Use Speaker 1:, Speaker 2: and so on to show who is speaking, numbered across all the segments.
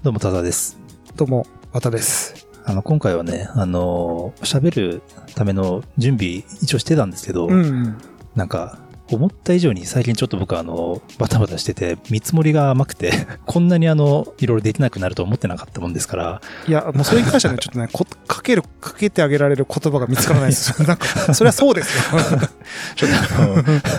Speaker 1: どうも、ただです。
Speaker 2: どうも、わたです。
Speaker 1: あの、今回はね、あの、喋るための準備一応してたんですけど、
Speaker 2: うん。
Speaker 1: なんか、思った以上に最近ちょっと僕はあの、バタバタしてて、見積もりが甘くて、こんなにあの、いろいろできなくなると思ってなかったもんですから、
Speaker 2: いや、もうそれに関してはね、ちょっとね、こかける、かけてあげられる言葉が見つからないですよ。なんか、それはそうですよ。
Speaker 1: ちょっとあ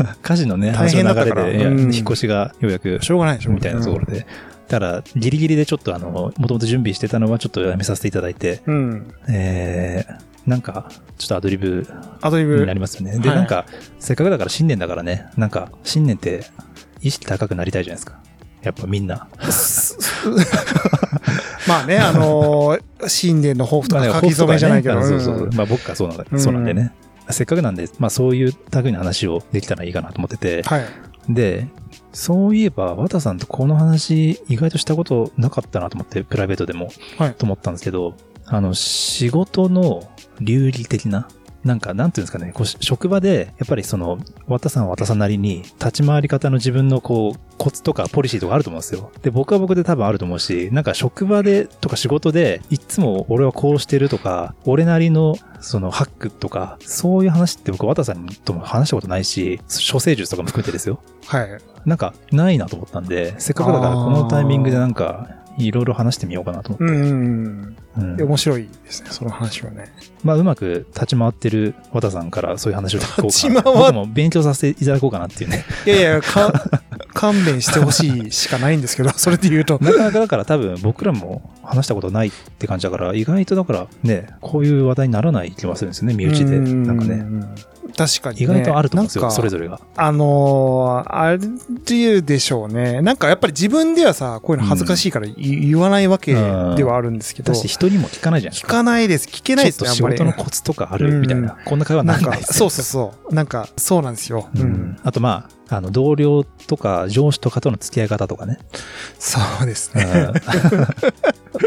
Speaker 1: の、家事のね、話の流れで、引っ越しがようやく
Speaker 2: しょうがないでしょ。
Speaker 1: みたいなところで。だから、ギリギリでちょっとあの、もともと準備してたのはちょっとやめさせていただいて、
Speaker 2: うん。
Speaker 1: えー、なんか、ちょっとアドリブ
Speaker 2: アドリブ
Speaker 1: にな。りますよね。で、
Speaker 2: はい
Speaker 1: なんか、せっかくだから新年だからね、なんか、新年って意識高くなりたいじゃないですか。やっぱみんな。
Speaker 2: まあね、あのー新年の抱負とか書き初めじゃないけど。
Speaker 1: ねそうそうまあ僕がそうなんだ、
Speaker 2: うん
Speaker 1: そうなんでね。せっかくなんで、まあそういう類の話をできたらいいかなと思ってて。
Speaker 2: はい。
Speaker 1: で、そういえば、綿さんとこの話意外としたことなかったなと思って、プライベートでも。
Speaker 2: はい
Speaker 1: と思ったんですけど、あの、仕事の流儀的な、なんか、なんていうんですかね、こうし職場で、やっぱりその、綿さんは綿さんなりに、立ち回り方の自分のこう、コツとかポリシーとかあると思うんですよ。で、僕は僕で多分あると思うし、なんか職場でとか仕事で、いつも俺はこうしてるとか、俺なりの、そのハックとか、そういう話って僕、綿さんとも話したことないし、処世術とかも含めてですよ。
Speaker 2: はい。
Speaker 1: なんか、ないなと思ったんで、せっかくだからこのタイミングでなんか、いろいろ話してみようかなと思って。
Speaker 2: うんうん面白いですね、その話はね。
Speaker 1: まあ、うまく立ち回ってる和田さんからそういう話を聞こうかな。
Speaker 2: 立ち回
Speaker 1: も勉強させていただこうかなっていうね。
Speaker 2: いやいや、か、勘弁してほしいしかないんですけど、それで言うと。
Speaker 1: なかなかだから多分僕らも話したことないって感じだから、意外とだからね、こういう話題にならない気がするんですよね、身内で。
Speaker 2: うん
Speaker 1: なんかね。
Speaker 2: 確かに、ね。
Speaker 1: 意外とあると思うんですよ、それぞれが。
Speaker 2: あのーあるでしょうね。なんかやっぱり自分ではさ、こういうの恥ずかしいから言言わないわけではあるんですけど、
Speaker 1: だし人にも聞かないじゃないです
Speaker 2: 聞
Speaker 1: か。
Speaker 2: かないです。聞けないですね、
Speaker 1: 仕事のコツとかある？みたいな。こんな会話にな
Speaker 2: なんか、
Speaker 1: らないです
Speaker 2: そうそうそう。なんか、そうなんですよ。う。
Speaker 1: うんん。あとまあ、あの、同僚とか上司とかとの付き合い方とかね。
Speaker 2: そうですね。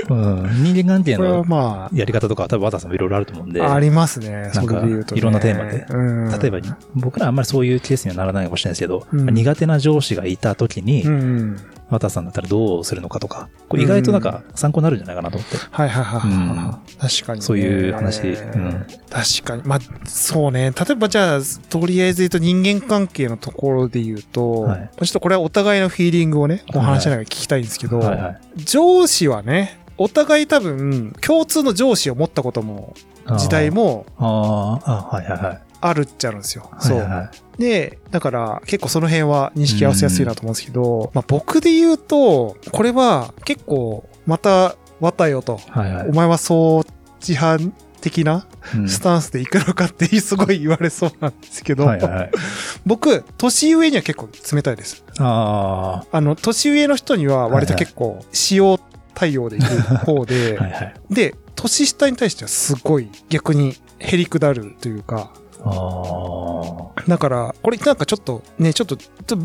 Speaker 1: うん。うん人間関係の
Speaker 2: ま
Speaker 1: やり方とかは多分和田さんもいろいろあると思うんで。
Speaker 2: あ、ありますね。
Speaker 1: なんか。いろんなテーマで
Speaker 2: うん。
Speaker 1: 例えば、僕らあんまりそういうケースにはならないかもしれないですけど、
Speaker 2: うん
Speaker 1: 苦手な上司がいた時に、
Speaker 2: うん。
Speaker 1: 綿さんだったらどうするのかとか、これ意外となんか参考になるんじゃないかなと思って。
Speaker 2: はいはいはいはい。確かにね。
Speaker 1: そういう話うん
Speaker 2: 確かに。まあ、そうね。例えばじゃあ、とりあえず言うと人間関係のところで言うと、
Speaker 1: はい
Speaker 2: ちょっとこれはお互いのフィーリングをね、お話しながら聞きたいんですけど、
Speaker 1: はいはい。
Speaker 2: 上司はね、お互い多分、共通の上司を持ったことも、時代も
Speaker 1: あーあー、はいはいはい。
Speaker 2: あるっちゃあるんですよ。
Speaker 1: はいはいはい
Speaker 2: で、だから結構その辺は認識合わせやすいなと思うんですけど、まあ僕で言うと、これは結構また、わたよと、
Speaker 1: はいはい
Speaker 2: お前はそう自販的な
Speaker 1: うん
Speaker 2: スタンスで行くのかってすごい言われそうなんですけど、
Speaker 1: はいはいはい。
Speaker 2: 僕、年上には結構冷たいです。
Speaker 1: あ
Speaker 2: あの、年上の人には割と結構使用対応で行く方で、
Speaker 1: あ、はいはい。
Speaker 2: で、年下に対してはすごい逆にへりくだるというか、
Speaker 1: あ
Speaker 2: だから、これなんかちょっとね、ちょっと、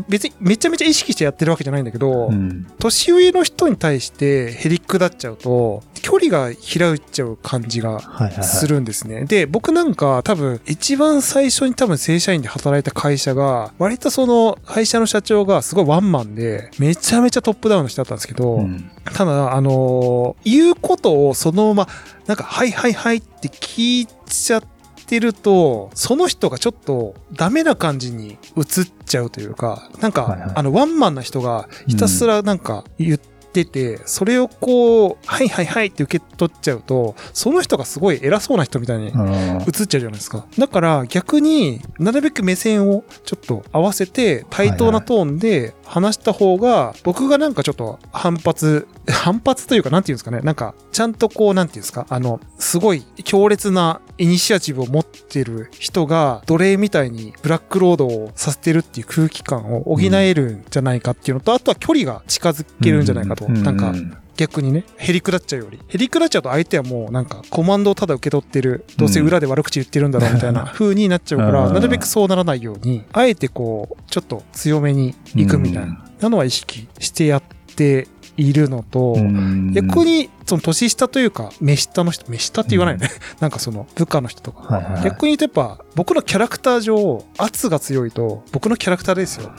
Speaker 2: 別にめちゃめちゃ意識してやってるわけじゃないんだけど、
Speaker 1: あ。うん。
Speaker 2: 年上の人に対してへりくだっちゃうと、距離が開いちゃう感じが
Speaker 1: はいはいはい。
Speaker 2: するんですね。で、僕なんか多分一番最初に多分正社員で働いた会社が、割とその会社の社長がすごいワンマンで、めちゃめちゃトップダウンの人だったんですけど、
Speaker 1: うん。
Speaker 2: ただ、あのー言うことをそのまま、なんか、はいはいはいって聞いちゃってると、その人がちょっとダメな感じに映っちゃうというか、なんか、
Speaker 1: はいはい
Speaker 2: あの、ワンマンな人がひたすらなんか言ってて、それをこう、はいはいはいって受け取っちゃうと、その人がすごい偉そうな人みたいに
Speaker 1: うん
Speaker 2: 映っちゃうじゃないですか。だから逆になるべく目線をちょっと合わせて対等なトーンで話した方が僕がなんかちょっと反発、反発というかなんていうんですかね。なんかちゃんとこうなんていうんですか。あの、すごい強烈なイニシアチブを持ってる人が奴隷みたいにブラックロードをさせてるっていう空気感を補えるんじゃないかっていうのと、あとは距離が近づけるんじゃないかと。
Speaker 1: うん
Speaker 2: なんか
Speaker 1: うん
Speaker 2: 逆にね、へりくだっちゃうより。へりくだっちゃうと相手はもうなんかコマンドをただ受け取ってる、どうせ裏で悪口言ってるんだろうみたいな風になっちゃうから、
Speaker 1: うん
Speaker 2: なるべくそうならないように、あえてこう、ちょっと強めに行くみたいな。なのは意識ししてやっているのと、
Speaker 1: うん
Speaker 2: 逆に、その年下というか、目下の人、目下って言わないよね。なんかその部下の人とか。
Speaker 1: はいはいはい
Speaker 2: 逆に言うとやっぱ、僕のキャラクター上、圧が強いと、僕のキャラクターですよ。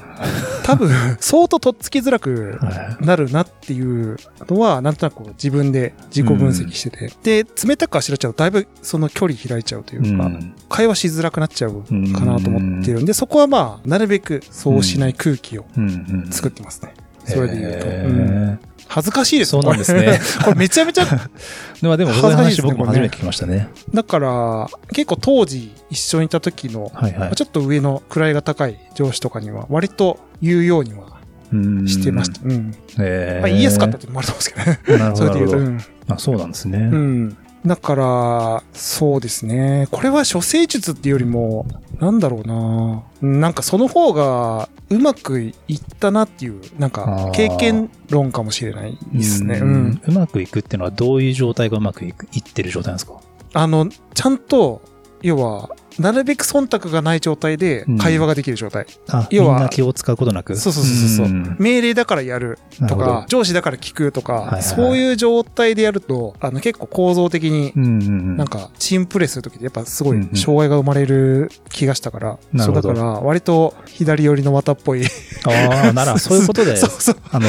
Speaker 2: 多分、相当とっつきづらく
Speaker 1: は
Speaker 2: なるなっていうのは、なんとなく自分で自己分析してて。で、冷たくあしらっちゃうと、だいぶその距離開いちゃうとい
Speaker 1: いう
Speaker 2: か、
Speaker 1: ん
Speaker 2: 会話しづらくなっちゃうかなと思ってるんで、そこはまあ、なるべくそうしない空気を
Speaker 1: うんうん
Speaker 2: 作ってますね。それで言うと。恥ずかしいです
Speaker 1: そうなんですね
Speaker 2: これめちゃめちゃ、
Speaker 1: でもでも、そういう話
Speaker 2: 恥ずかしいですね
Speaker 1: 僕も初めて聞きましたね。
Speaker 2: だから、結構当時一緒にいた時の、
Speaker 1: はいはい。
Speaker 2: ちょっと上の位が高い上司とかには、割と言うようには
Speaker 1: うん
Speaker 2: してました。うん。
Speaker 1: へー
Speaker 2: まあ、言いやすかったっていうのもあると思うんですけどね。
Speaker 1: なるほ
Speaker 2: それで言うと。
Speaker 1: そうなんですね。
Speaker 2: うん。だから、そうですね。これは処世術っていうよりも、なんだろうななんかその方がうまくいったなっていう、なんか経験論かもしれないですね。
Speaker 1: う
Speaker 2: うんん。
Speaker 1: うまくいくっていうのはどういう状態がうまくいくいってる状態なんですか？
Speaker 2: あの、ちゃんと、要は、なるべく忖度がない状態で会話ができる状態。
Speaker 1: あ、み
Speaker 2: 要は
Speaker 1: んな気を使うことなく。
Speaker 2: そうそうそうそう。
Speaker 1: ん
Speaker 2: 命令だからやるとか、上司だから聞くとか、
Speaker 1: はいはい
Speaker 2: そういう状態でやると、あの結構構造的に
Speaker 1: うんうんうん。
Speaker 2: なんか、チームプレイするときってやっぱすごい
Speaker 1: うんうん
Speaker 2: 障害が生まれる気がしたから、そう
Speaker 1: なるほど
Speaker 2: だから割と左寄りの綿っぽい。
Speaker 1: ああ、なら、そういうことで、
Speaker 2: そうそう。
Speaker 1: あの、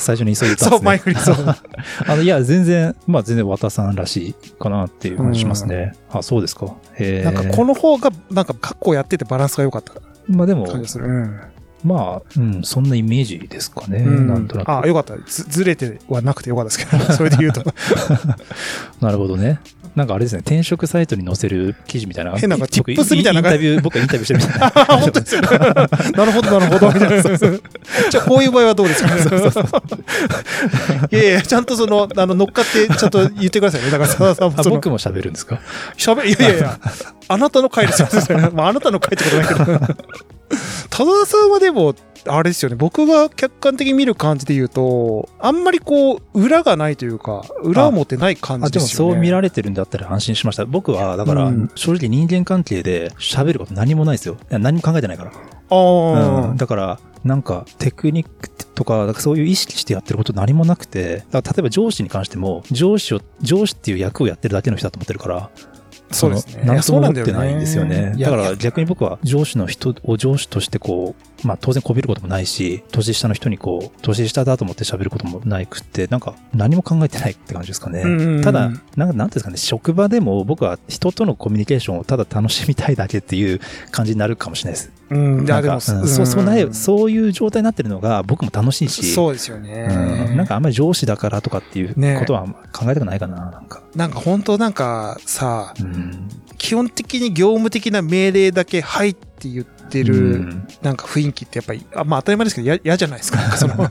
Speaker 1: 最初に急いでたん
Speaker 2: そう、
Speaker 1: ですね。
Speaker 2: 前振り、そう。
Speaker 1: あの、いや、全然、まあ全然渡さんらしいかなっていう感じしますね。あ、そうですか。へえ。
Speaker 2: なんかこの方が、なんか、格好やっててバランスが良かった
Speaker 1: まあでも、
Speaker 2: 感じがする。うん。
Speaker 1: まあ、うん、そんなイメージですかね。
Speaker 2: うん
Speaker 1: なんとなく。
Speaker 2: あ、良かった。ずずれてはなくて良かったですけど、それで言うと。
Speaker 1: なるほどね。なんかあれですね、転職サイトに載せる記事みたいな。
Speaker 2: 変ななんか
Speaker 1: 僕
Speaker 2: tips みたいな
Speaker 1: インタビュー、僕がインタビューしてるみたいな。
Speaker 2: あ、本当ですよね。なるほど、なるほど。じゃあ、こういう場合はどうですか？いやいや、ちゃんとその、あの、乗っかって、ちゃんと言ってくださいね。だから、ささ
Speaker 1: あ
Speaker 2: その
Speaker 1: 僕も喋るんですか？
Speaker 2: 喋、いやいやいや、あなたの回ですよ。まあ、あなたの回ってことないけど。田沢さんはでも、あれですよね、僕が客観的に見る感じで言うと、あんまりこう、裏がないというか、裏を持ってない感じですよね。
Speaker 1: そう見られてるんだったら安心しました。僕は、だから
Speaker 2: うん、
Speaker 1: 正直人間関係で喋ること何もないですよ。いや何も考えてないから。
Speaker 2: ああ、
Speaker 1: うん、だから、なんか、テクニックとかそういう意識してやってること何もなくて、だから例えば上司に関しても、上司を、上司っていう役をやってるだけの人だと思ってるから、
Speaker 2: そうですね
Speaker 1: のなんとも思って
Speaker 2: な
Speaker 1: いんですよね。だから逆に僕は上司の人を上司としてこう、まあ当然こびることもないし、年下の人にこう、年下だと思って喋ることもないくって、なんか何も考えてないって感じですかね。ただ、なんかなんていうんですかね、職場でも僕は人とのコミュニケーションをただ楽しみたいだけっていう感じになるかもしれないです。
Speaker 2: うん、いや、でも、
Speaker 1: なんか。うん。そうそうなるそういう状態になってるのが僕も楽しいし、
Speaker 2: そうですよ
Speaker 1: う
Speaker 2: ね。
Speaker 1: ん。なんかあんまり上司だからとかっていう
Speaker 2: ね。
Speaker 1: ことは考えたくないかな、なんか。
Speaker 2: なんか本当なんかさ、
Speaker 1: うん。
Speaker 2: 基本的に業務的な命令だけ、はいって言って
Speaker 1: う
Speaker 2: る、
Speaker 1: ん。
Speaker 2: なんか雰囲気ってやっぱり、あまあ当たり前ですけど、や嫌じゃないですか。その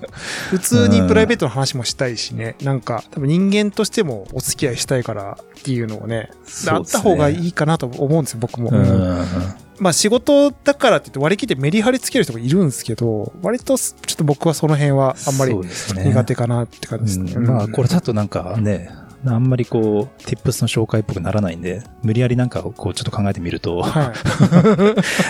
Speaker 2: 普通にプライベートの話もしたいしね、なんか多分人間としてもお付き合いしたいからっていうのをね、あった方がいいかなと思うんですよ、僕も。
Speaker 1: うん
Speaker 2: まあ仕事だからって言って割り切ってメリハリつける人もいるんですけど、割とちょっと僕はその辺はあんまり苦手かなって感じですね。
Speaker 1: うんまあ、これだとなんかね、あんまりこう、tips の紹介っぽくならないんで、無理やりなんかをこう、ちょっと考えてみると、
Speaker 2: は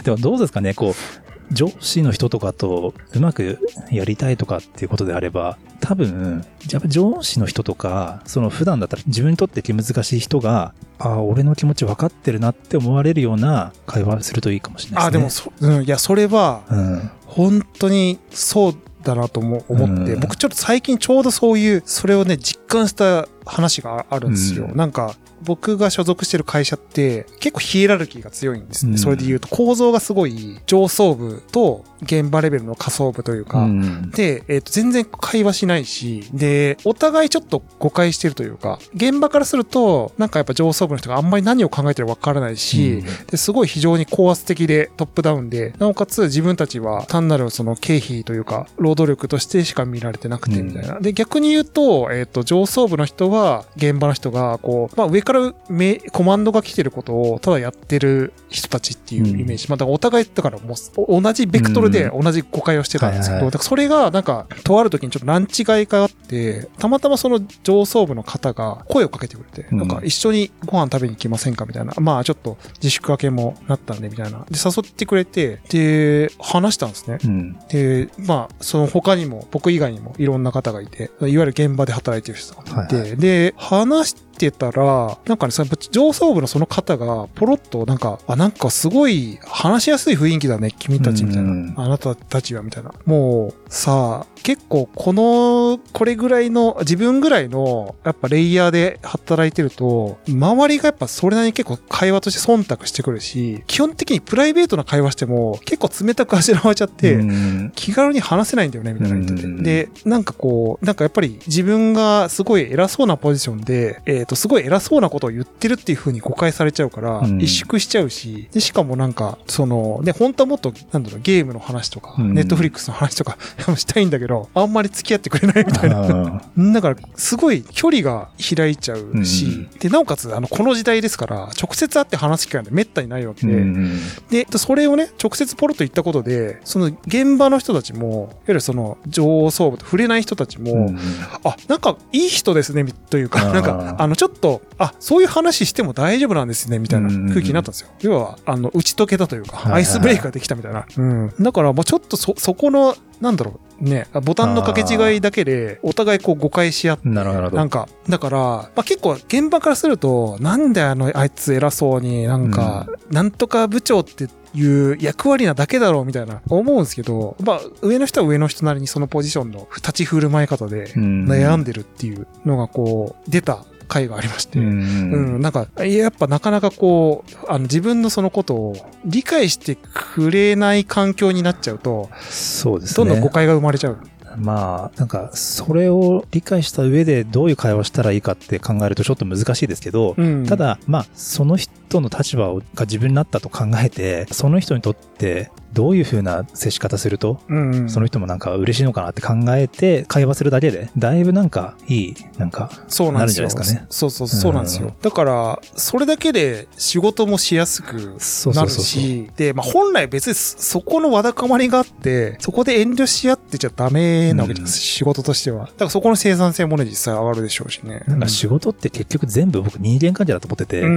Speaker 2: い。
Speaker 1: でもどうですかね、こう、上司の人とかとうまくやりたいとかっていうことであれば、多分、やっぱ上司の人とか、その普段だったら自分にとって気難しい人が、ああ、俺の気持ち分かってるなって思われるような会話するといいかもしれない
Speaker 2: あ、で
Speaker 1: ですね。
Speaker 2: もそ、うん、いや、それは、
Speaker 1: うん。
Speaker 2: 本当にそうだなとも思って、
Speaker 1: うん
Speaker 2: 僕ちょっと最近ちょうどそういう、それをね、実感した話があるんですよ。
Speaker 1: うん
Speaker 2: なんか、僕が所属してる会社って結構ヒエラルキーが強いんですね。
Speaker 1: うん
Speaker 2: それで言うと構造がすごい上層部と現場レベルの下層部というか、
Speaker 1: うん
Speaker 2: で、えっ、と、全然会話しないし、で、お互いちょっと誤解してるというか、現場からすると、なんかやっぱ上層部の人があんまり何を考えてるかわからないし、ですごい非常に高圧的でトップダウンで、なおかつ自分たちは単なるその経費というか、労働力としてしか見られてなくてみたいな。で、逆に言うと、えっ、と、上層部の人は、現場の人が、こう、まあ上からめコマンドが来てることをただやってる人たちっていうイメージ。まあだからお互い、だからもう同じベクトルこで同じ誤解をしてたんですけど、
Speaker 1: はいはい
Speaker 2: だからそれがなんか、とある時にちょっとランチ会があって、たまたまその上層部の方が声をかけてくれて、
Speaker 1: うん
Speaker 2: なんか一緒にご飯食べに行きませんかみたいな。まあちょっと自粛明けもなったんで、みたいな。で、誘ってくれて、で、話したんですね。
Speaker 1: うん。
Speaker 2: で、まあ、その他にも、僕以外にもいろんな方がいて、いわゆる現場で働いてる人がいて、
Speaker 1: はいは
Speaker 2: で、話してたら、なんかね、その上層部のその方が、ポロッとなんか、あ、なんかすごい話しやすい雰囲気だね、君たち、みたいな。
Speaker 1: うん
Speaker 2: あなたたちは、みたいな。もう、さあ、結構この、これぐらいの、自分ぐらいの、やっぱレイヤーで働いてると、周りがやっぱそれなりに結構会話として忖度してくるし、基本的にプライベートな会話しても、結構冷たくあしらわれちゃって、
Speaker 1: うん。
Speaker 2: 気軽に話せないんだよね、みたいな言って。て。
Speaker 1: うん。
Speaker 2: で、なんかこう、なんかやっぱり自分がすごい偉そうなポジションで、えっ、と、すごい偉そうなことを言ってるっていう風に誤解されちゃうから、
Speaker 1: うん。
Speaker 2: 萎縮しちゃうし、で、しかもなんか、その、ね、本当はもっと、なんだろう、ゲームの話とか、
Speaker 1: うん。
Speaker 2: ネットフリックスの話とかしたいんだけど、あんまり付き合ってくれないみたいな。
Speaker 1: あ
Speaker 2: だから、すごい距離が開いちゃうし、
Speaker 1: うん
Speaker 2: で、なおかつ、あの、この時代ですから、直接会って話す機会なんてめったにないわけ
Speaker 1: ー
Speaker 2: で、
Speaker 1: うん
Speaker 2: で、それをね、直接ポロッと言ったことで、その現場の人たちも、いわゆるその上層部と触れない人たちも、
Speaker 1: うん
Speaker 2: あ、なんかいい人ですね、みというか、なんか、あの、ちょっと、あ、そういう話しても大丈夫なんですね、みたいな空気になったんですよ。要は、あの、打ち解けたというか、アイスブレイクができたみたいな。うん。だから、もうちょっとそ、そこの、なんだろう、ね、ボタンの掛け違いだけで、お互いこう誤解し合って、
Speaker 1: なるほど。な
Speaker 2: んか、だから、まあ、結構現場からすると、なんであの、あいつ偉そうになんか、なんとか部長っていう役割なだけだろうみたいな思うんですけど、まあ、上の人は上の人なりにそのポジションの立ち振る舞い方で
Speaker 1: うん。
Speaker 2: 悩んでるっていうのがこう、出た回がありまして、
Speaker 1: う
Speaker 2: うん、
Speaker 1: ん
Speaker 2: なんか、いややっぱなかなかこう、あの自分のそのことを理解してくれない環境になっちゃうと、
Speaker 1: そうですね
Speaker 2: どんどん誤。解が生まれちゃう。
Speaker 1: まあ、なんか、それを理解した上でどういう会話をしたらいいかって考えるとちょっと難しいですけど、
Speaker 2: うん
Speaker 1: た、だ、まあ、その人の立場をが自分になったと考えて、その人にとってどういう風な接し方すると、
Speaker 2: うんうん、
Speaker 1: その人もなんか嬉しいのかなって考えて会話するだけで、だいぶなんかいい、なんか、
Speaker 2: そうなんですよ。
Speaker 1: なるんじゃないですかね
Speaker 2: そうそうそうなんですよ。
Speaker 1: うん
Speaker 2: だから、それだけで仕事もしやすくなる。し、で、まあ本来別にそそこのわだかまりがあって、そこで遠慮し合ってちゃダメなわけですか、仕事としては。だからそこの生産性もね、実際上がるでしょうしね。
Speaker 1: なんか仕事って結局全部僕人間関係だと思ってて、
Speaker 2: う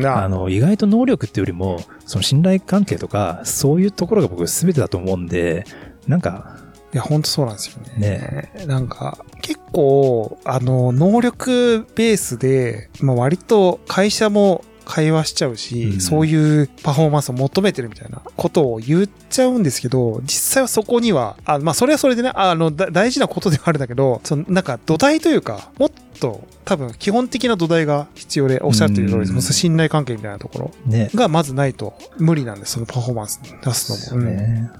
Speaker 2: ん、あ
Speaker 1: あの、意外と能力っていうよりも、その信頼関係とか、そういうところが僕全てだと思うんで、なんか、
Speaker 2: いや、本当そうなんですよね。なんか、結構、あの、能力ベースで、まあ割と会社も会話しちゃうし、
Speaker 1: うん
Speaker 2: そういうパフォーマンスを求めてるみたいなことを言っちゃうんですけど、実際はそこには、あまあそれはそれでね、あの、だ大事なことではあるんだけど、そのなんか土台というか、もっと多分基本的な土台が必要で、おっしゃってる通りです。
Speaker 1: うん
Speaker 2: 信頼関係みたいなところ
Speaker 1: ね。
Speaker 2: がまずないと無理なんです、そのパフォーマンス出すのも。うん
Speaker 1: ね。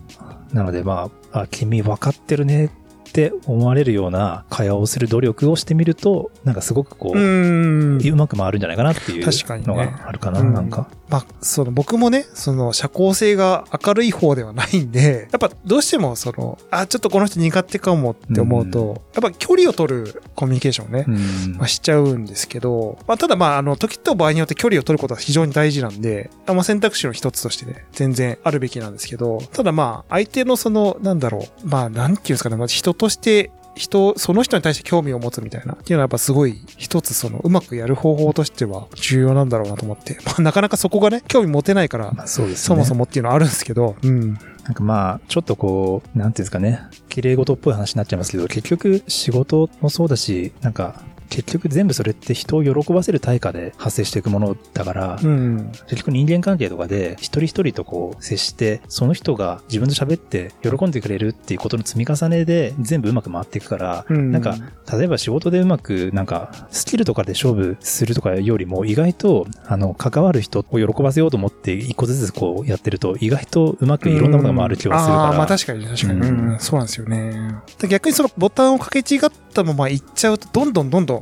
Speaker 1: なのでまあ、あ、君分かってるねって思われるような会話をする努力をしてみると、なんかすごくこう、
Speaker 2: う
Speaker 1: まく回るんじゃないかなっていうのがあるかな、
Speaker 2: うん。
Speaker 1: なんか。
Speaker 2: まあ、その僕もね、その社交性が明るい方ではないんで、やっぱどうしてもその、あ、ちょっとこの人苦手かもって思うと、やっぱ距離を取るコミュニケーションをね、
Speaker 1: うん。
Speaker 2: まあ、しちゃうんですけど、まあ、ただまあ、あの、時と場合によって距離を取ることは非常に大事なんで、あまあ、選択肢の一つとしてね、全然あるべきなんですけど、ただまあ、相手のその、なんだろう、まあ、なんていうんですかね、まあ、人として、人、その人に対して興味を持つみたいな。っていうのはやっぱすごい一つそのうまくやる方法としては重要なんだろうなと思って。まあなかなかそこがね、興味持てないから、
Speaker 1: まあそね。
Speaker 2: そもそもっていうのはあるんですけど、うん。
Speaker 1: なんかまあ、ちょっとこう、なんていうんですかね、綺麗事っぽい話になっちゃいますけど、結局仕事もそうだし、なんか、結局全部それって人を喜ばせる対価で発生していくものだから、
Speaker 2: うん。
Speaker 1: 結局人間関係とかで一人一人とこう接して、その人が自分と喋って喜んでくれるっていうことの積み重ねで全部うまく回っていくから、
Speaker 2: うん
Speaker 1: なんか、例えば仕事でうまく、なんか、スキルとかで勝負するとかよりも、意外と、あの、関わる人を喜ばせようと思って、一個ずつこうやってると、意外とうまくいろんなものが回る気がするから。
Speaker 2: ああ、まあ確かに確かに。
Speaker 1: う
Speaker 2: うんん、そうなんですよね。で逆にそのボタンをかけ違ったまま行っちゃうと、どんどんどんどん
Speaker 1: うん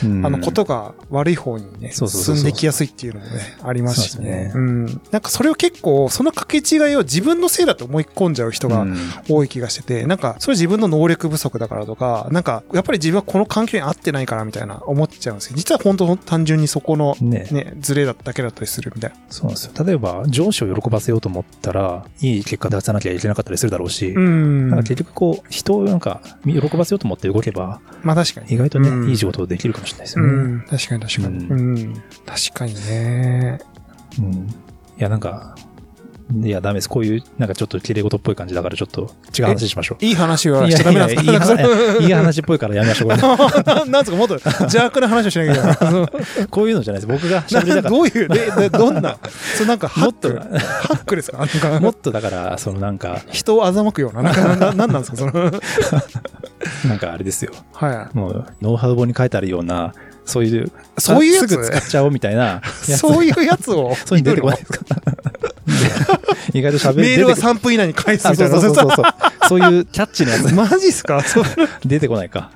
Speaker 2: あの、ことが悪い方にね、進んできやすいっていうのもね、ありますし
Speaker 1: ね。
Speaker 2: ねうん。なんかそれを結構、その掛け違いを自分のせいだと思い込んじゃう人が
Speaker 1: うん
Speaker 2: 多い気がしてて、なんか、それ自分の能力不足だからとか、なんか、やっぱり自分はこの環境に合ってないからみたいな思っちゃうんですけど、実は本当単純にそこの、
Speaker 1: ね
Speaker 2: ね、ズレだだけだったりするみたいな。
Speaker 1: そうなんですよ。例えば、上司を喜ばせようと思ったら、いい結果出さなきゃいけなかったりするだろうし、
Speaker 2: うん。
Speaker 1: なんか結局こう、人をなんか、喜ばせようと思って動けば、
Speaker 2: まあ確かに。
Speaker 1: 意外とね、
Speaker 2: うん
Speaker 1: いい仕事できるかもしれないです
Speaker 2: う
Speaker 1: よね。
Speaker 2: ん。確かに確かに。
Speaker 1: う
Speaker 2: うん。確かにね。
Speaker 1: うん。いや、なんか、いや、ダメです。こういう、なんかちょっと綺麗事っぽい感じだから、ちょっと違う話しましょう。
Speaker 2: いい話はしちゃダメなんですか
Speaker 1: いやいやいい話いい話っぽいからやめましょう。こ
Speaker 2: ななんですかもっと邪悪な話をしなきゃいけない。
Speaker 1: れ こういうのじゃないです。僕が喋りたかっ
Speaker 2: などういう、ででどんな、そうなんか
Speaker 1: た。もっと
Speaker 2: ハック、、ハックですか
Speaker 1: もっとだから、そのなんか、
Speaker 2: 人を欺くような、なんか、なんなんですかその、
Speaker 1: なんかあれですよ。
Speaker 2: は
Speaker 1: もう、ノウハウ本に書いてあるような、そういう、
Speaker 2: そういうやつ？
Speaker 1: すぐ使っちゃおうみたいな。
Speaker 2: そういうやつを、
Speaker 1: そういうの出てこないですか？で意外と喋り
Speaker 2: メールは
Speaker 1: 出てこ
Speaker 2: 3分以内に返すみたいうな。
Speaker 1: そうそうそう。そういうキャッチなやつ
Speaker 2: マジっすか？そ
Speaker 1: 出てこないか。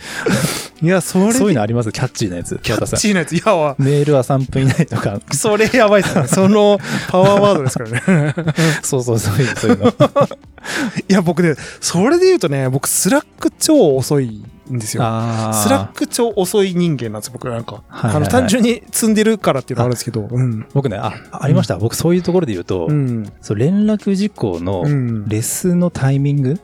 Speaker 2: いや、それ、
Speaker 1: そういうのあります？キャッチーなやつ。
Speaker 2: キャッチーなやつ。いやわ、
Speaker 1: メールは3分以内とか、
Speaker 2: それやばいっすね。そのパワーワードですからね。
Speaker 1: そうそう、そういう、そういうの。
Speaker 2: いや、僕ね、それで言うとね、僕、スラック超遅いんですよ。
Speaker 1: あ
Speaker 2: スラック超遅い人間なんです、僕なんか。
Speaker 1: はいはいはい
Speaker 2: あの、単純に積んでるからっていうのはあるんですけど。うん。
Speaker 1: 僕ね、あ、ありました。僕そういうところで言うと、
Speaker 2: うん。
Speaker 1: そう連絡事項の
Speaker 2: うん。
Speaker 1: レスのタイミング、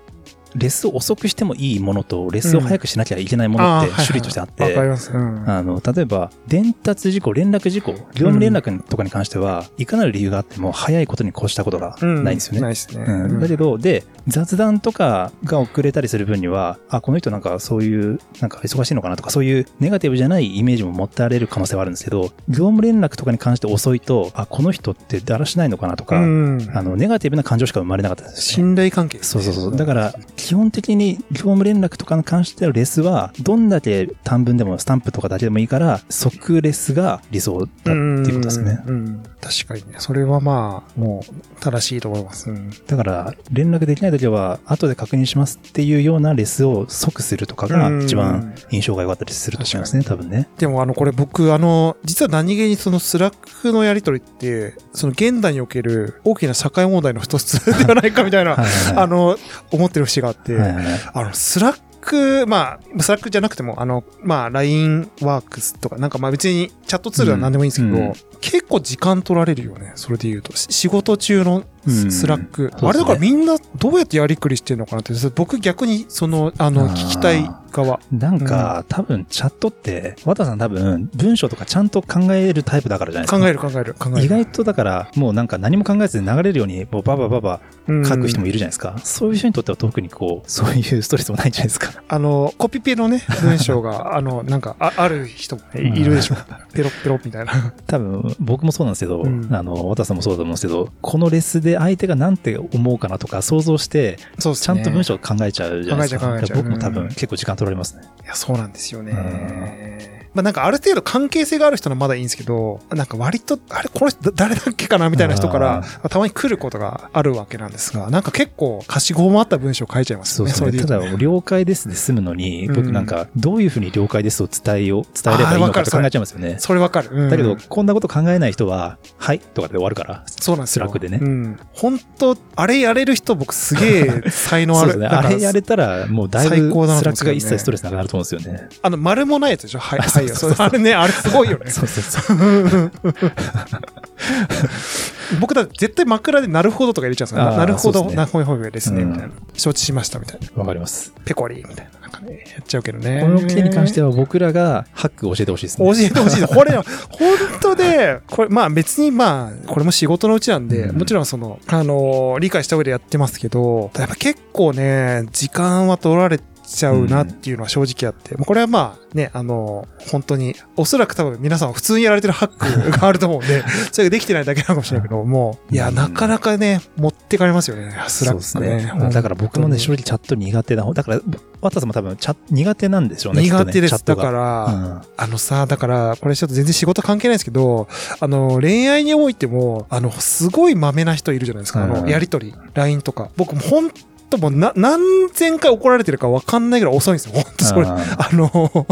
Speaker 1: レスを遅くしてもいいものと、レスを早くしなきゃいけないものって種類としてあって。あの、例えば、伝達事項、連絡事項、業務連絡とかに関しては、いかなる理由があっても、早いことに越したことがないんですよね。
Speaker 2: ないですね。
Speaker 1: うん、だけど、で、雑談とかが遅れたりする分には、あ、この人なんかそういう、なんか忙しいのかなとか、そういうネガティブじゃないイメージも持たれる可能性はあるんですけど、業務連絡とかに関して遅いと、あ、この人ってだらしないのかなとか、
Speaker 2: うん。
Speaker 1: あの、ネガティブな感情しか生まれなかったですよね。
Speaker 2: 信頼関係ですね
Speaker 1: そうそうそう。だから、基本的に業務連絡とかに関してのレスは、どんだけ短文でもスタンプとかだけでもいいから、即レスが理想だっていうことですね。
Speaker 2: うん。うん確かにね。それはまあ、もう、正しいと思います。うん。
Speaker 1: だから、連絡できないときは、後で確認しますっていうようなレスを即するとかが
Speaker 2: うん
Speaker 1: 一番印象が良かったりすると思いますね、多分ね。
Speaker 2: でもあの、これ僕、あの、実は何気にそのスラックのやりとりって、その現代における大きな社会問題の一つではないかみたいな、
Speaker 1: はいはいはい
Speaker 2: あの、思ってる節があって、
Speaker 1: はいはいはい
Speaker 2: あの、スラック、まあ、スラックじゃなくても、あの、まあ、LINE ワークスとか、なんかまあ別にチャットツールは何でもいいんですけど、
Speaker 1: うんうん
Speaker 2: 結構時間取られるよね。それで言うと。し仕事中の
Speaker 1: うん
Speaker 2: スラック。
Speaker 1: そうですね
Speaker 2: あれだからみんなどうやってやりくりしてるのかなって、僕逆にその、あの、聞きたい側。
Speaker 1: なんか、多分チャットって、和田さん多分文章とかちゃんと考えるタイプだからじゃないですか。
Speaker 2: 考える考える考える。
Speaker 1: 意外とだから、もうなんか何も考えずに流れるように、もうババババ
Speaker 2: うん
Speaker 1: 書く人もいるじゃないですか。そういう人にとっては特にこう、そういうストレスもないんじゃないですか。
Speaker 2: あの、コピペのね、文章が、あの、なんか、あある人もねいるでしょ。ペロッペロみたいな。
Speaker 1: 多分、僕もそうなんですけど、
Speaker 2: うん
Speaker 1: あの、和田さんもそうだと思うんですけど、このレスで相手がなんて思うかなとか想像して、
Speaker 2: ね。
Speaker 1: ちゃんと文章考えちゃうじゃないですか。僕も多分
Speaker 2: うん
Speaker 1: 結構時間取られますね。
Speaker 2: いや、そうなんですよね。まあなんかある程度関係性がある人はまだいいんですけど、なんか割と、あれこの人誰だっけかなみたいな人から、たまに来ることがあるわけなんですが、なんか結構敬語もあった文章を書いちゃいますよね。
Speaker 1: そう
Speaker 2: で言うとね
Speaker 1: ただ、了解ですで済むのに、
Speaker 2: うん
Speaker 1: 僕なんか、どういうふうに了解ですを伝えよう、伝えればいいのかって考えちゃいますよね。
Speaker 2: それわかる。うん
Speaker 1: だけど、こんなこと考えない人は、はいとかで終わるから。
Speaker 2: そうなんですよ。
Speaker 1: スラックでね
Speaker 2: うん。本当あれやれる人僕すげえ才能ある。
Speaker 1: そうですね。あれやれたら、もうだいぶ
Speaker 2: 最高だな
Speaker 1: スラックが一切ストレスなくなると思うんですよね。
Speaker 2: あの、丸もないやつでしょ？はい、い。
Speaker 1: そうそうそう
Speaker 2: そうあれね、あれすごいよね。
Speaker 1: そうそうそう。
Speaker 2: 僕だ絶対枕でなるほどとか入れちゃうんですよ。なるほど、なほいほいですね、
Speaker 1: うん
Speaker 2: みたいな。承知しました、みたいな。
Speaker 1: わかります。
Speaker 2: ペコリみたいな。なんかね、やっちゃうけどね。
Speaker 1: この件に関しては僕らがハックを教えてほしいですね。
Speaker 2: 教えてほしいです。これ、本当で、これ、まあ別にまあ、これも仕事のうちなんで、
Speaker 1: うん
Speaker 2: もちろんその、あのー理解した上でやってますけど、やっぱ結構ね、時間は取られちゃうなっていうのは正直あって、もうこれはまあね、あのー本当に、おそらく多分皆さんは普通にやられてるハックがあると思うんで、それができてないだけなのかもしれないけど、もう、いや、
Speaker 1: うん
Speaker 2: なかなかね、持ってかれますよね、スラ
Speaker 1: そうです
Speaker 2: ックね。
Speaker 1: ね。だから僕もね、正
Speaker 2: 直
Speaker 1: 直チャット苦手な方。だから、渡さんも多分チャ苦手なんでしょうね。
Speaker 2: 苦手です。だか
Speaker 1: チャットが
Speaker 2: ら、あのさ、だから、これちょっと全然仕事関係ないですけど、あの、恋愛においても、あの、すごい豆な人いるじゃないですか。あの、
Speaker 1: うん
Speaker 2: やりとり、LINE とか。僕も本当ともうな何千回怒られてるか分かんないぐらい遅いんですよ。本当それ。
Speaker 1: あ
Speaker 2: の、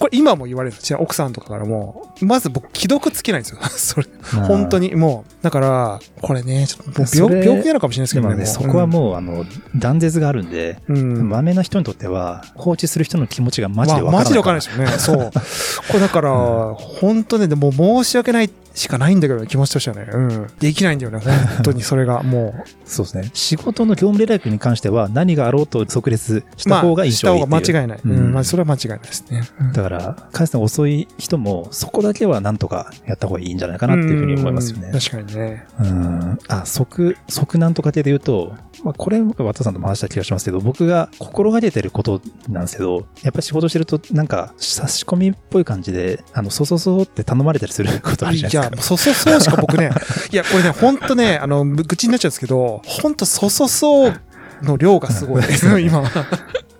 Speaker 2: これ今も言われるんですよ。奥さんとかからも、まず僕、既読つけないんですよ。それ、本当に。もう、だから、これね、ちょっと病病気なのかもしれないですけどね。
Speaker 1: ね、そこはもう、あの、断絶があるんで、
Speaker 2: うん、うん。
Speaker 1: まめな人にとっては、放置する人の気持ちがマジで
Speaker 2: まあ
Speaker 1: わからない。
Speaker 2: マジでわかんないですよね。そう。これだから、本当ね、でも申し訳ないしかないんだけどね、気持ちとしてはね。うん。できないんだよね、本当にそれが。も
Speaker 1: そうですね。仕事の業務連絡に関しては、何があろうと即列し
Speaker 2: う、まあ
Speaker 1: た方が、いいっていう。
Speaker 2: が間違いない。う
Speaker 1: うん
Speaker 2: ん。まあ、それは間違いないですね。うん
Speaker 1: だから、返すの遅い人も、そこだけはなんとかやった方がいいんじゃないかなっていうふうに思いますよね
Speaker 2: うん。確かにね。
Speaker 1: うん。あ、即、即なんとか系で言うと、まあ、これ、僕は渡さんとも話した気がしますけど、僕が心がけてることなんですけど、やっぱり仕事してると、なんか、差し込みっぽい感じで、あの、そうそうそうって頼まれたりすることあるじゃない
Speaker 2: いや、
Speaker 1: ですか。
Speaker 2: もうそそそうしか僕ね、いや、これね、ほんとね、あの、愚痴になっちゃうんですけど、ほんとそそそうの量がすごい、今。
Speaker 1: ぼ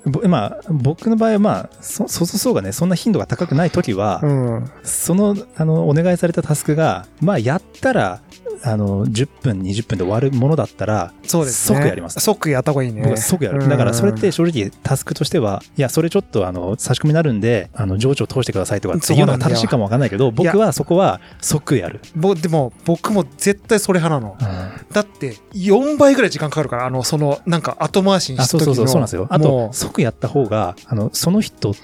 Speaker 1: まあ、僕の場合は、まあ、そ、そうそうそうがね、そんな頻度が高くないときは、
Speaker 2: うん。
Speaker 1: その、あの、お願いされたタスクが、まあ、やったら、あの、10分、20分で終わるものだったら、
Speaker 2: そうですね。
Speaker 1: 即やります
Speaker 2: 即やった方がいいね。
Speaker 1: 僕は即やる。だから、それって正直、タスクとしては、いや、それちょっと、あの、差し込みになるんで、あの、情緒を通してくださいとかっていうのが正しいかもわかんないけど、僕はそこは即やる。
Speaker 2: ぼでも、僕も絶対それ派なの。だって、4倍ぐらい時間かかるから、あの、その、なんか後回しに
Speaker 1: あ、
Speaker 2: した時の。
Speaker 1: そうそうそう、そうなんですよ。あ
Speaker 2: も
Speaker 1: と、
Speaker 2: う
Speaker 1: 即やった方が、あの、その人、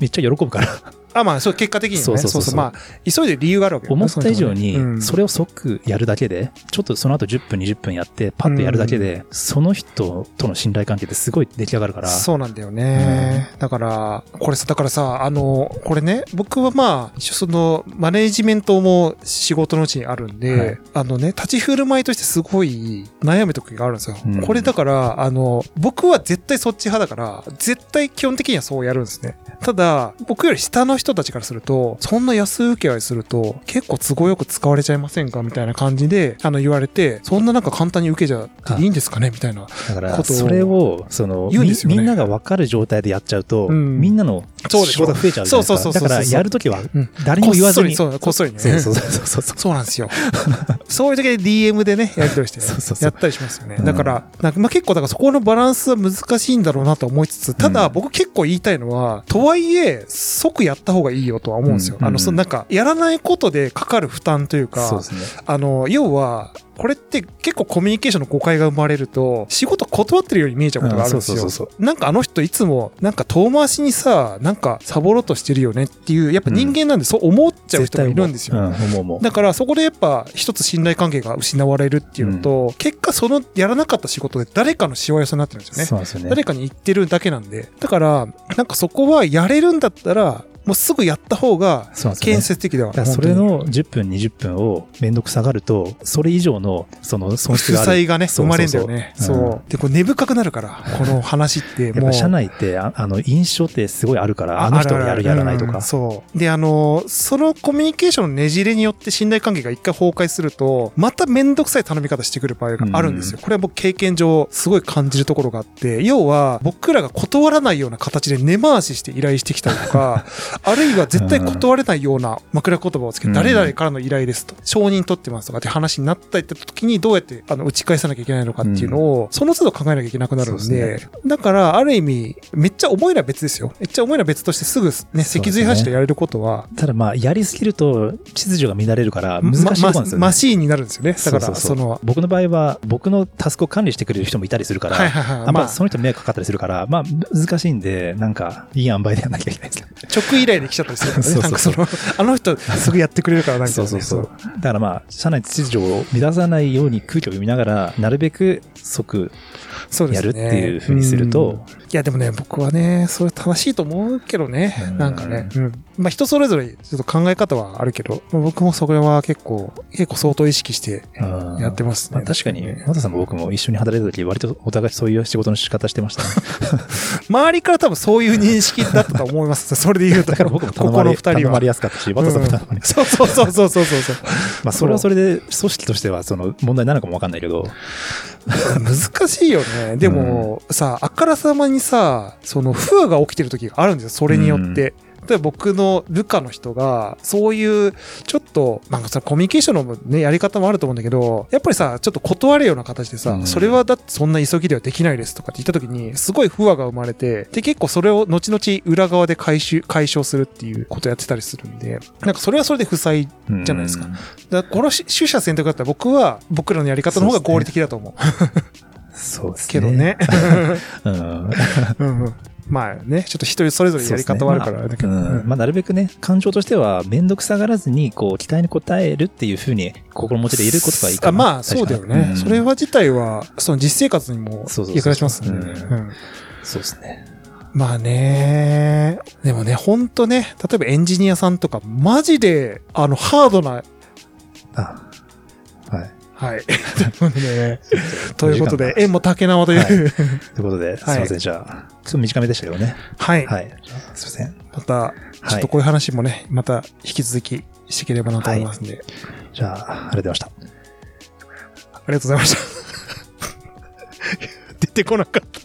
Speaker 1: めっちゃ喜ぶから。
Speaker 2: あ、まあ、そう、結果的にね。
Speaker 1: そうそうそう
Speaker 2: まあ、急いで理由があるわけ
Speaker 1: 思った以上に
Speaker 2: うん、
Speaker 1: それを即やるだけで、ちょっとその後10分、20分やって、パッとやるだけで、その人との信頼関係ってすごい出来上がるから。
Speaker 2: そうなんだよね。だから、これさ、だからさ、あの、これね、僕はまあ、一応その、マネージメントも仕事のうちにあるんで、
Speaker 1: はい
Speaker 2: あのね、立ち振る舞いとしてすごい悩む時があるんですよ。
Speaker 1: うん
Speaker 2: これだから、あの、僕は絶対そっち派だから、絶対基本的にはそうやるんですね。ただ、僕より下の人たちからすると、そんな安請け合いすると、結構都合よく使われちゃいませんかみたいな感じで、あの、言われて、そんななんか簡単に受けちゃっていいんですかね？みたいな。
Speaker 1: だから、それを、その、
Speaker 2: 言うんですよね
Speaker 1: みみんなが分かる状態でやっちゃうと、
Speaker 2: うん
Speaker 1: みんなの
Speaker 2: そうでしょ
Speaker 1: 仕事が増えちゃうじゃないですか。
Speaker 2: そうそうそうそう
Speaker 1: だから、やるときは
Speaker 2: うん、
Speaker 1: 誰にも言わずに。
Speaker 2: こっそりそうこっそりね
Speaker 1: そうそうそうそうそう。
Speaker 2: そうなんですよ。そういう時で DM でね、やり取りして、
Speaker 1: そうそうそう
Speaker 2: やったりしますよね。
Speaker 1: うん
Speaker 2: だから、なんかまあ、結構だからそこのバランスは難しいんだろうなと思いつつ、ただ
Speaker 1: うん
Speaker 2: 僕結構言いたいのは、とはいえ、即やった方がいいよとは思うんですよ。あの、
Speaker 1: うんうん
Speaker 2: そのなんか、やらないことでかかる負担というか、
Speaker 1: そうですね。
Speaker 2: あの、要は、これって結構コミュニケーションの誤解が生まれると、仕事断ってるように見えちゃうことがあるんですよ。なんかあの人いつも、なんか遠回しにさ、なんかサボろうとしてるよねっていう、やっぱ人間なんでそう思っちゃう人がいるんですよ。だからそこでやっぱ一つ信頼関係が失われるっていうのと、結果そのやらなかった仕事で誰かのしわ寄せになってるんですよね。
Speaker 1: ね。
Speaker 2: 誰かに言ってるだけなんで。だから、なんかそこはやれるんだったら、もうすぐやった方が建設的では
Speaker 1: だからそれの10分、20分をめんどくさがると、それ以上のその損失
Speaker 2: 負
Speaker 1: がある。
Speaker 2: 債がね、生まれるんだよね。
Speaker 1: そ
Speaker 2: そうう
Speaker 1: そう
Speaker 2: で、こう根深くなるから、この話って もう。
Speaker 1: やっぱ社内って、ああの、印象ってすごいあるから、あの人がやるやらないとか。
Speaker 2: うんそう。で、あの、そのコミュニケーションのねじれによって信頼関係が一回崩壊すると、まためんどくさい頼み方してくる場合があるんですよ。これは僕経験上すごい感じるところがあって、要は僕らが断らないような形で根回しして依頼してきたりとか、あるいは絶対断れないような枕言葉をつけて、
Speaker 1: うん
Speaker 2: 誰々からの依頼ですと、承認取ってますとかって話になったりって時にどうやってあの打ち返さなきゃいけないのかっていうのを、その都度考えなきゃいけなくなるんで、だから、ある意味、めっちゃ重いのは別ですよ。めっちゃ重いのは別としてすぐね、脊髄発してやれることは、
Speaker 1: ただまあ、やりすぎると秩序が乱れるから難しいところなんですよね。
Speaker 2: マシーンになるんですよね。だから、
Speaker 1: そ
Speaker 2: の、
Speaker 1: 僕の場合は、僕のタスクを管理してくれる人もいたりするから。あその人に迷惑かかったりするから、まあ、難しいんで、なんか、いい塩梅でやらなきゃいけないですけど。
Speaker 2: 直依頼で来ちゃったりする。
Speaker 1: そうそうそう
Speaker 2: あの人すぐやってくれるからなんか、
Speaker 1: そうそうそう。だからまあ、社内秩序を乱さないように空気を読みながら、なるべく即。やるっていうふうにすると、
Speaker 2: うんいやでもね、僕はね、それ正しいと思うけどね
Speaker 1: う。ん
Speaker 2: なんかね。うん。まあ人それぞれちょっと考え方はあるけど、僕もそれは結構、結構相当意識して
Speaker 1: うん
Speaker 2: やってますね。
Speaker 1: まあ、確かに、和田さんも僕も一緒に働いた時、割とお互いそういう仕事の仕方してましたね。
Speaker 2: 周りから多分そういう認識だったと思います。それで言うと。
Speaker 1: だから僕も頼
Speaker 2: ここの二人は
Speaker 1: 頼まれ。やすかったし、和田さんも頼まれやすかっ
Speaker 2: そうそうそうそうそうそう。
Speaker 1: た。まあ、それはそれで、組織としては、その、問題なのかもわかんないけど、
Speaker 2: 難しいよね。でも、さ、あからさまにさ、その、不和が起きてる時があるんですよ。それによって。例えば僕の部下の人が、そういう、ちょっと、なんかさ、コミュニケーションのね、やり方もあると思うんだけど、やっぱりさ、ちょっと断るような形でさ、
Speaker 1: うん
Speaker 2: それはだってそんな急ぎではできないですとかって言った時に、すごい不和が生まれて、で、結構それを後々裏側で回収、解消するっていうことやってたりするんで、なんかそれはそれで負債じゃないですか
Speaker 1: うん
Speaker 2: だからこのし取捨選択だったら僕は僕らのやり方の方が合理的だと思う。
Speaker 1: そうですね。
Speaker 2: けど。ね。
Speaker 1: うん。
Speaker 2: うんうんまあね、ちょっと一人それぞれやり方はあるからだけど。
Speaker 1: まあうんまあ、なるべくね、感情としては、めんどくさがらずに、こう、期待に応えるっていうふうに、心持ちでいることがいいかな。
Speaker 2: あまあ、そうだよね。
Speaker 1: うん
Speaker 2: それは自体は、その実生活にも
Speaker 1: そうそうそう
Speaker 2: 役立ちますね。
Speaker 1: そうですね。
Speaker 2: まあね、でもね、ほんとね、例えばエンジニアさんとか、マジで、あの、ハードな、
Speaker 1: あ、はい。
Speaker 2: はい。ねということで、縁も竹縄という、
Speaker 1: はいということで、す
Speaker 2: はい
Speaker 1: いません。じゃあ、ちょっと短めでしたけどね。
Speaker 2: はい。
Speaker 1: はい。すいません。
Speaker 2: また、ちょっとこういう話もね、また引き続きしていければなと思いますんで、
Speaker 1: じゃあ、ありがとうございました。
Speaker 2: ありがとうございました。出てこなかった。